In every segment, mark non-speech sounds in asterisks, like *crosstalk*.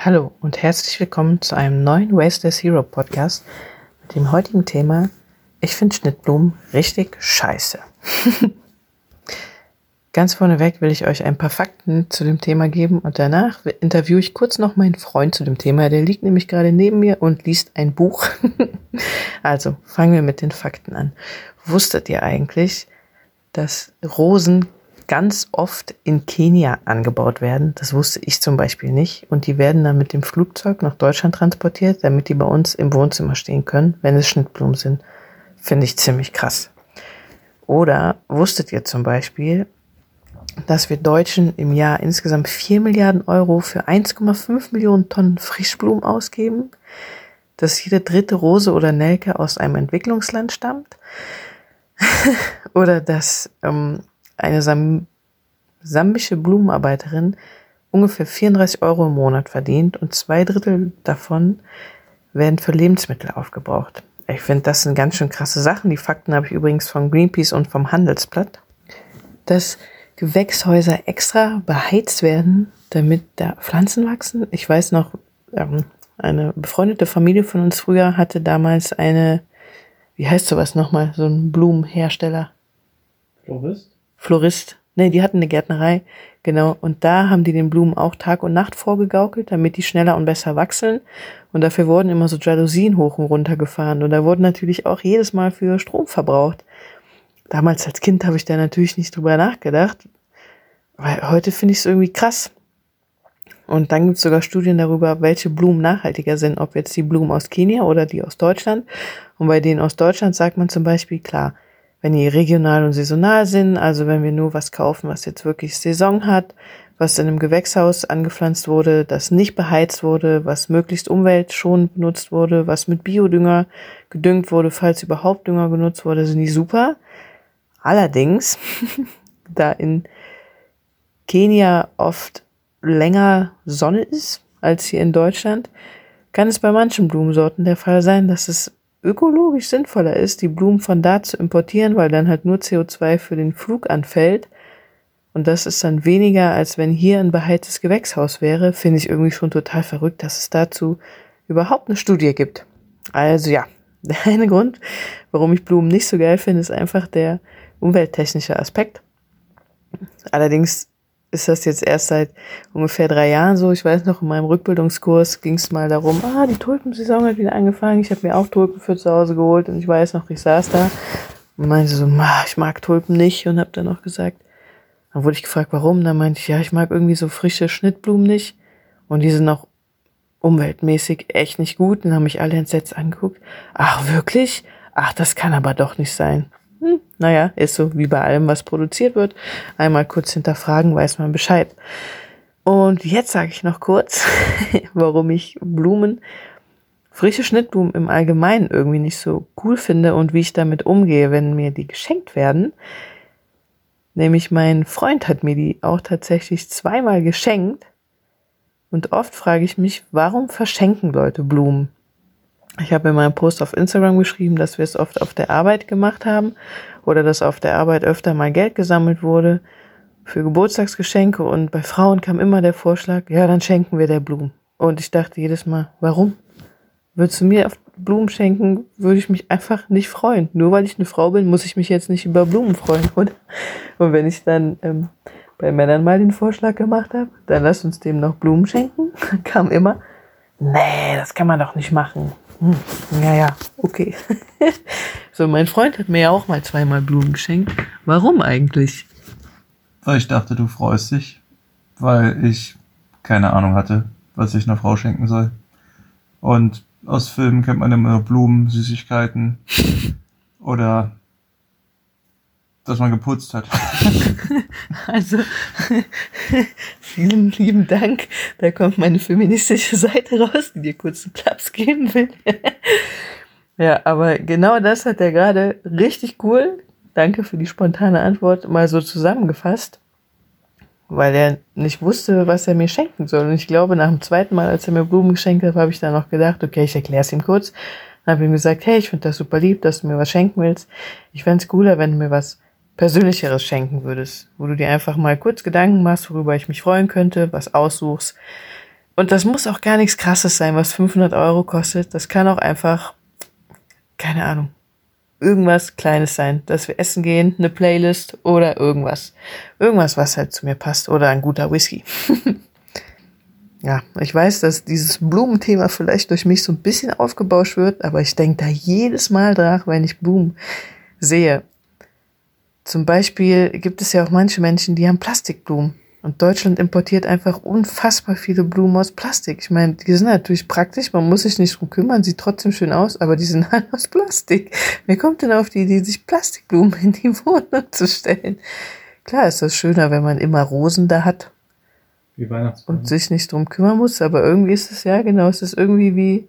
Hallo und herzlich willkommen zu einem neuen Wasteless Hero Podcast mit dem heutigen Thema Ich finde Schnittblumen richtig scheiße. *laughs* Ganz vorneweg will ich euch ein paar Fakten zu dem Thema geben und danach interviewe ich kurz noch meinen Freund zu dem Thema. Der liegt nämlich gerade neben mir und liest ein Buch. *laughs* also fangen wir mit den Fakten an. Wusstet ihr eigentlich, dass Rosen ganz oft in Kenia angebaut werden. Das wusste ich zum Beispiel nicht. Und die werden dann mit dem Flugzeug nach Deutschland transportiert, damit die bei uns im Wohnzimmer stehen können, wenn es Schnittblumen sind. Finde ich ziemlich krass. Oder wusstet ihr zum Beispiel, dass wir Deutschen im Jahr insgesamt 4 Milliarden Euro für 1,5 Millionen Tonnen Frischblumen ausgeben? Dass jede dritte Rose oder Nelke aus einem Entwicklungsland stammt? *laughs* oder dass ähm, eine Sam sambische Blumenarbeiterin ungefähr 34 Euro im Monat verdient und zwei Drittel davon werden für Lebensmittel aufgebraucht. Ich finde, das sind ganz schön krasse Sachen. Die Fakten habe ich übrigens von Greenpeace und vom Handelsblatt. Dass Gewächshäuser extra beheizt werden, damit da Pflanzen wachsen. Ich weiß noch, ähm, eine befreundete Familie von uns früher hatte damals eine, wie heißt sowas nochmal, so ein Blumenhersteller. Florist? Florist. Nee, die hatten eine Gärtnerei, genau. Und da haben die den Blumen auch Tag und Nacht vorgegaukelt, damit die schneller und besser wachsen. Und dafür wurden immer so Jalousien hoch und runter gefahren. Und da wurden natürlich auch jedes Mal für Strom verbraucht. Damals als Kind habe ich da natürlich nicht drüber nachgedacht, weil heute finde ich es irgendwie krass. Und dann gibt es sogar Studien darüber, welche Blumen nachhaltiger sind, ob jetzt die Blumen aus Kenia oder die aus Deutschland. Und bei denen aus Deutschland sagt man zum Beispiel, klar, wenn die regional und saisonal sind, also wenn wir nur was kaufen, was jetzt wirklich Saison hat, was in einem Gewächshaus angepflanzt wurde, das nicht beheizt wurde, was möglichst umweltschonend benutzt wurde, was mit Biodünger gedüngt wurde, falls überhaupt Dünger genutzt wurde, sind die super. Allerdings, *laughs* da in Kenia oft länger Sonne ist als hier in Deutschland, kann es bei manchen Blumensorten der Fall sein, dass es ökologisch sinnvoller ist, die Blumen von da zu importieren, weil dann halt nur CO2 für den Flug anfällt. Und das ist dann weniger, als wenn hier ein beheiztes Gewächshaus wäre, finde ich irgendwie schon total verrückt, dass es dazu überhaupt eine Studie gibt. Also ja, *laughs* der eine Grund, warum ich Blumen nicht so geil finde, ist einfach der umwelttechnische Aspekt. Allerdings ist das jetzt erst seit ungefähr drei Jahren so. Ich weiß noch, in meinem Rückbildungskurs ging es mal darum, ah, die Tulpensaison hat wieder angefangen. Ich habe mir auch Tulpen für zu Hause geholt und ich weiß noch, ich saß da und meinte so, ich mag Tulpen nicht und habe dann noch gesagt, dann wurde ich gefragt, warum. Dann meinte ich, ja, ich mag irgendwie so frische Schnittblumen nicht und die sind auch umweltmäßig echt nicht gut. Dann haben mich alle entsetzt angeguckt. Ach, wirklich? Ach, das kann aber doch nicht sein hm, naja, ist so wie bei allem, was produziert wird. Einmal kurz hinterfragen, weiß man Bescheid. Und jetzt sage ich noch kurz, *laughs* warum ich Blumen, frische Schnittblumen im Allgemeinen irgendwie nicht so cool finde und wie ich damit umgehe, wenn mir die geschenkt werden. Nämlich mein Freund hat mir die auch tatsächlich zweimal geschenkt. Und oft frage ich mich, warum verschenken Leute Blumen? Ich habe in meinem Post auf Instagram geschrieben, dass wir es oft auf der Arbeit gemacht haben oder dass auf der Arbeit öfter mal Geld gesammelt wurde für Geburtstagsgeschenke und bei Frauen kam immer der Vorschlag, ja, dann schenken wir der Blumen. Und ich dachte jedes Mal, warum? Würdest du mir Blumen schenken, würde ich mich einfach nicht freuen. Nur weil ich eine Frau bin, muss ich mich jetzt nicht über Blumen freuen, *laughs* oder? Und wenn ich dann ähm, bei Männern mal den Vorschlag gemacht habe, dann lass uns dem noch Blumen schenken, *laughs* kam immer, nee, das kann man doch nicht machen. Hm, ja, ja, okay. *laughs* so, mein Freund hat mir ja auch mal zweimal Blumen geschenkt. Warum eigentlich? Weil ich dachte, du freust dich, weil ich keine Ahnung hatte, was ich einer Frau schenken soll. Und aus Filmen kennt man immer Blumen, Süßigkeiten *laughs* oder dass man geputzt hat. *laughs* also, vielen lieben Dank. Da kommt meine feministische Seite raus, die dir kurz einen Klaps geben will. *laughs* ja, aber genau das hat er gerade richtig cool. Danke für die spontane Antwort mal so zusammengefasst, weil er nicht wusste, was er mir schenken soll. Und ich glaube, nach dem zweiten Mal, als er mir Blumen geschenkt hat, habe ich dann noch gedacht, okay, ich erkläre es ihm kurz. Dann habe ihm gesagt, hey, ich finde das super lieb, dass du mir was schenken willst. Ich fände es cooler, wenn du mir was Persönlicheres schenken würdest, wo du dir einfach mal kurz Gedanken machst, worüber ich mich freuen könnte, was aussuchst. Und das muss auch gar nichts Krasses sein, was 500 Euro kostet. Das kann auch einfach, keine Ahnung, irgendwas Kleines sein, dass wir essen gehen, eine Playlist oder irgendwas. Irgendwas, was halt zu mir passt oder ein guter Whisky. *laughs* ja, ich weiß, dass dieses Blumenthema vielleicht durch mich so ein bisschen aufgebauscht wird, aber ich denke da jedes Mal dran, wenn ich Blumen sehe. Zum Beispiel gibt es ja auch manche Menschen, die haben Plastikblumen. Und Deutschland importiert einfach unfassbar viele Blumen aus Plastik. Ich meine, die sind natürlich praktisch, man muss sich nicht drum kümmern, sieht trotzdem schön aus, aber die sind *laughs* halt aus Plastik. Wer kommt denn auf die Idee, sich Plastikblumen in die Wohnung zu stellen? Klar ist das schöner, wenn man immer Rosen da hat. Wie Weihnachtsbaum. Und sich nicht drum kümmern muss, aber irgendwie ist es ja, genau, es ist irgendwie wie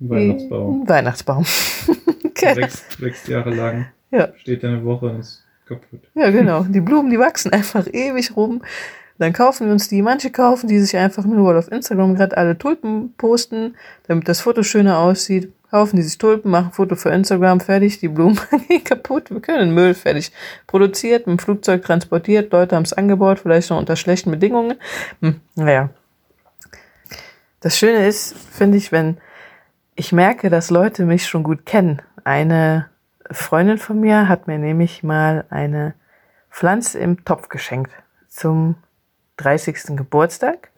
Ein Weihnachtsbaum. ein Weihnachtsbaum. *laughs* Wächst, wächst Jahre lang. Ja. Steht eine Woche und ist kaputt. Ja, genau. Die Blumen, die wachsen einfach ewig rum. Dann kaufen wir uns die. Manche kaufen die sich einfach nur, auf Instagram gerade alle Tulpen posten, damit das Foto schöner aussieht. Kaufen die sich Tulpen, machen Foto für Instagram, fertig, die Blumen *laughs* gehen kaputt. Wir können Müll fertig produziert, mit dem Flugzeug transportiert, Leute haben es angebaut, vielleicht noch unter schlechten Bedingungen. Hm, naja. Das Schöne ist, finde ich, wenn ich merke, dass Leute mich schon gut kennen. Eine Freundin von mir hat mir nämlich mal eine Pflanze im Topf geschenkt zum 30. Geburtstag.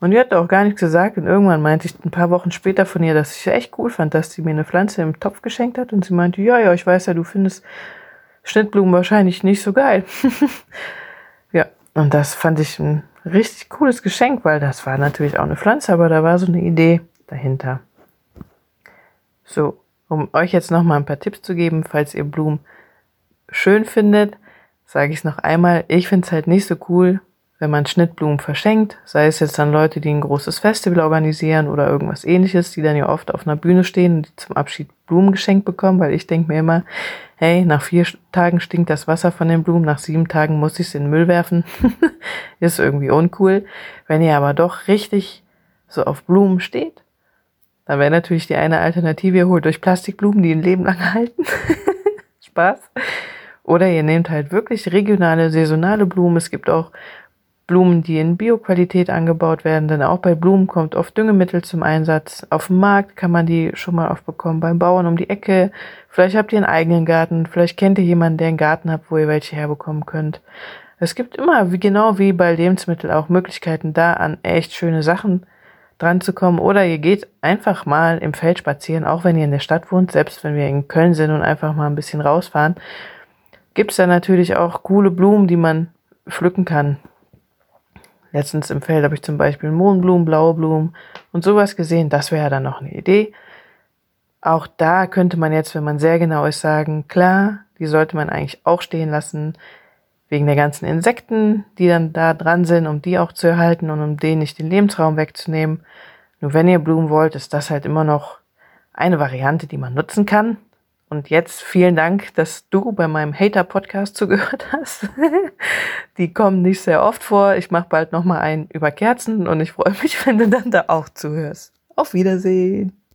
Und die hat auch gar nichts gesagt. Und irgendwann meinte ich ein paar Wochen später von ihr, dass ich echt cool fand, dass sie mir eine Pflanze im Topf geschenkt hat. Und sie meinte, ja, ja, ich weiß ja, du findest Schnittblumen wahrscheinlich nicht so geil. *laughs* ja, und das fand ich ein richtig cooles Geschenk, weil das war natürlich auch eine Pflanze, aber da war so eine Idee dahinter. So, um euch jetzt noch mal ein paar Tipps zu geben, falls ihr Blumen schön findet, sage ich es noch einmal. Ich finde es halt nicht so cool, wenn man Schnittblumen verschenkt, sei es jetzt an Leute, die ein großes Festival organisieren oder irgendwas ähnliches, die dann ja oft auf einer Bühne stehen und die zum Abschied Blumen geschenkt bekommen, weil ich denke mir immer, hey, nach vier Tagen stinkt das Wasser von den Blumen, nach sieben Tagen muss ich es in den Müll werfen. *laughs* Ist irgendwie uncool. Wenn ihr aber doch richtig so auf Blumen steht, dann wäre natürlich die eine Alternative, ihr holt euch Plastikblumen, die ein Leben lang *laughs* halten. Spaß. Oder ihr nehmt halt wirklich regionale, saisonale Blumen. Es gibt auch Blumen, die in Bioqualität angebaut werden, denn auch bei Blumen kommt oft Düngemittel zum Einsatz. Auf dem Markt kann man die schon mal oft bekommen, beim Bauern um die Ecke. Vielleicht habt ihr einen eigenen Garten, vielleicht kennt ihr jemanden, der einen Garten hat, wo ihr welche herbekommen könnt. Es gibt immer, wie genau wie bei Lebensmitteln, auch Möglichkeiten da an echt schöne Sachen dran zu kommen. Oder ihr geht einfach mal im Feld spazieren, auch wenn ihr in der Stadt wohnt, selbst wenn wir in Köln sind und einfach mal ein bisschen rausfahren, gibt es da natürlich auch coole Blumen, die man pflücken kann. Letztens im Feld habe ich zum Beispiel Mohnblumen, blaue Blumen und sowas gesehen. Das wäre dann noch eine Idee. Auch da könnte man jetzt, wenn man sehr genau ist, sagen, klar, die sollte man eigentlich auch stehen lassen, wegen der ganzen Insekten, die dann da dran sind, um die auch zu erhalten und um denen nicht den Lebensraum wegzunehmen. Nur wenn ihr Blumen wollt, ist das halt immer noch eine Variante, die man nutzen kann. Und jetzt vielen Dank, dass du bei meinem Hater-Podcast zugehört *laughs* hast. Die kommen nicht sehr oft vor. Ich mache bald nochmal einen über Kerzen und ich freue mich, *laughs* wenn du dann da auch zuhörst. Auf Wiedersehen.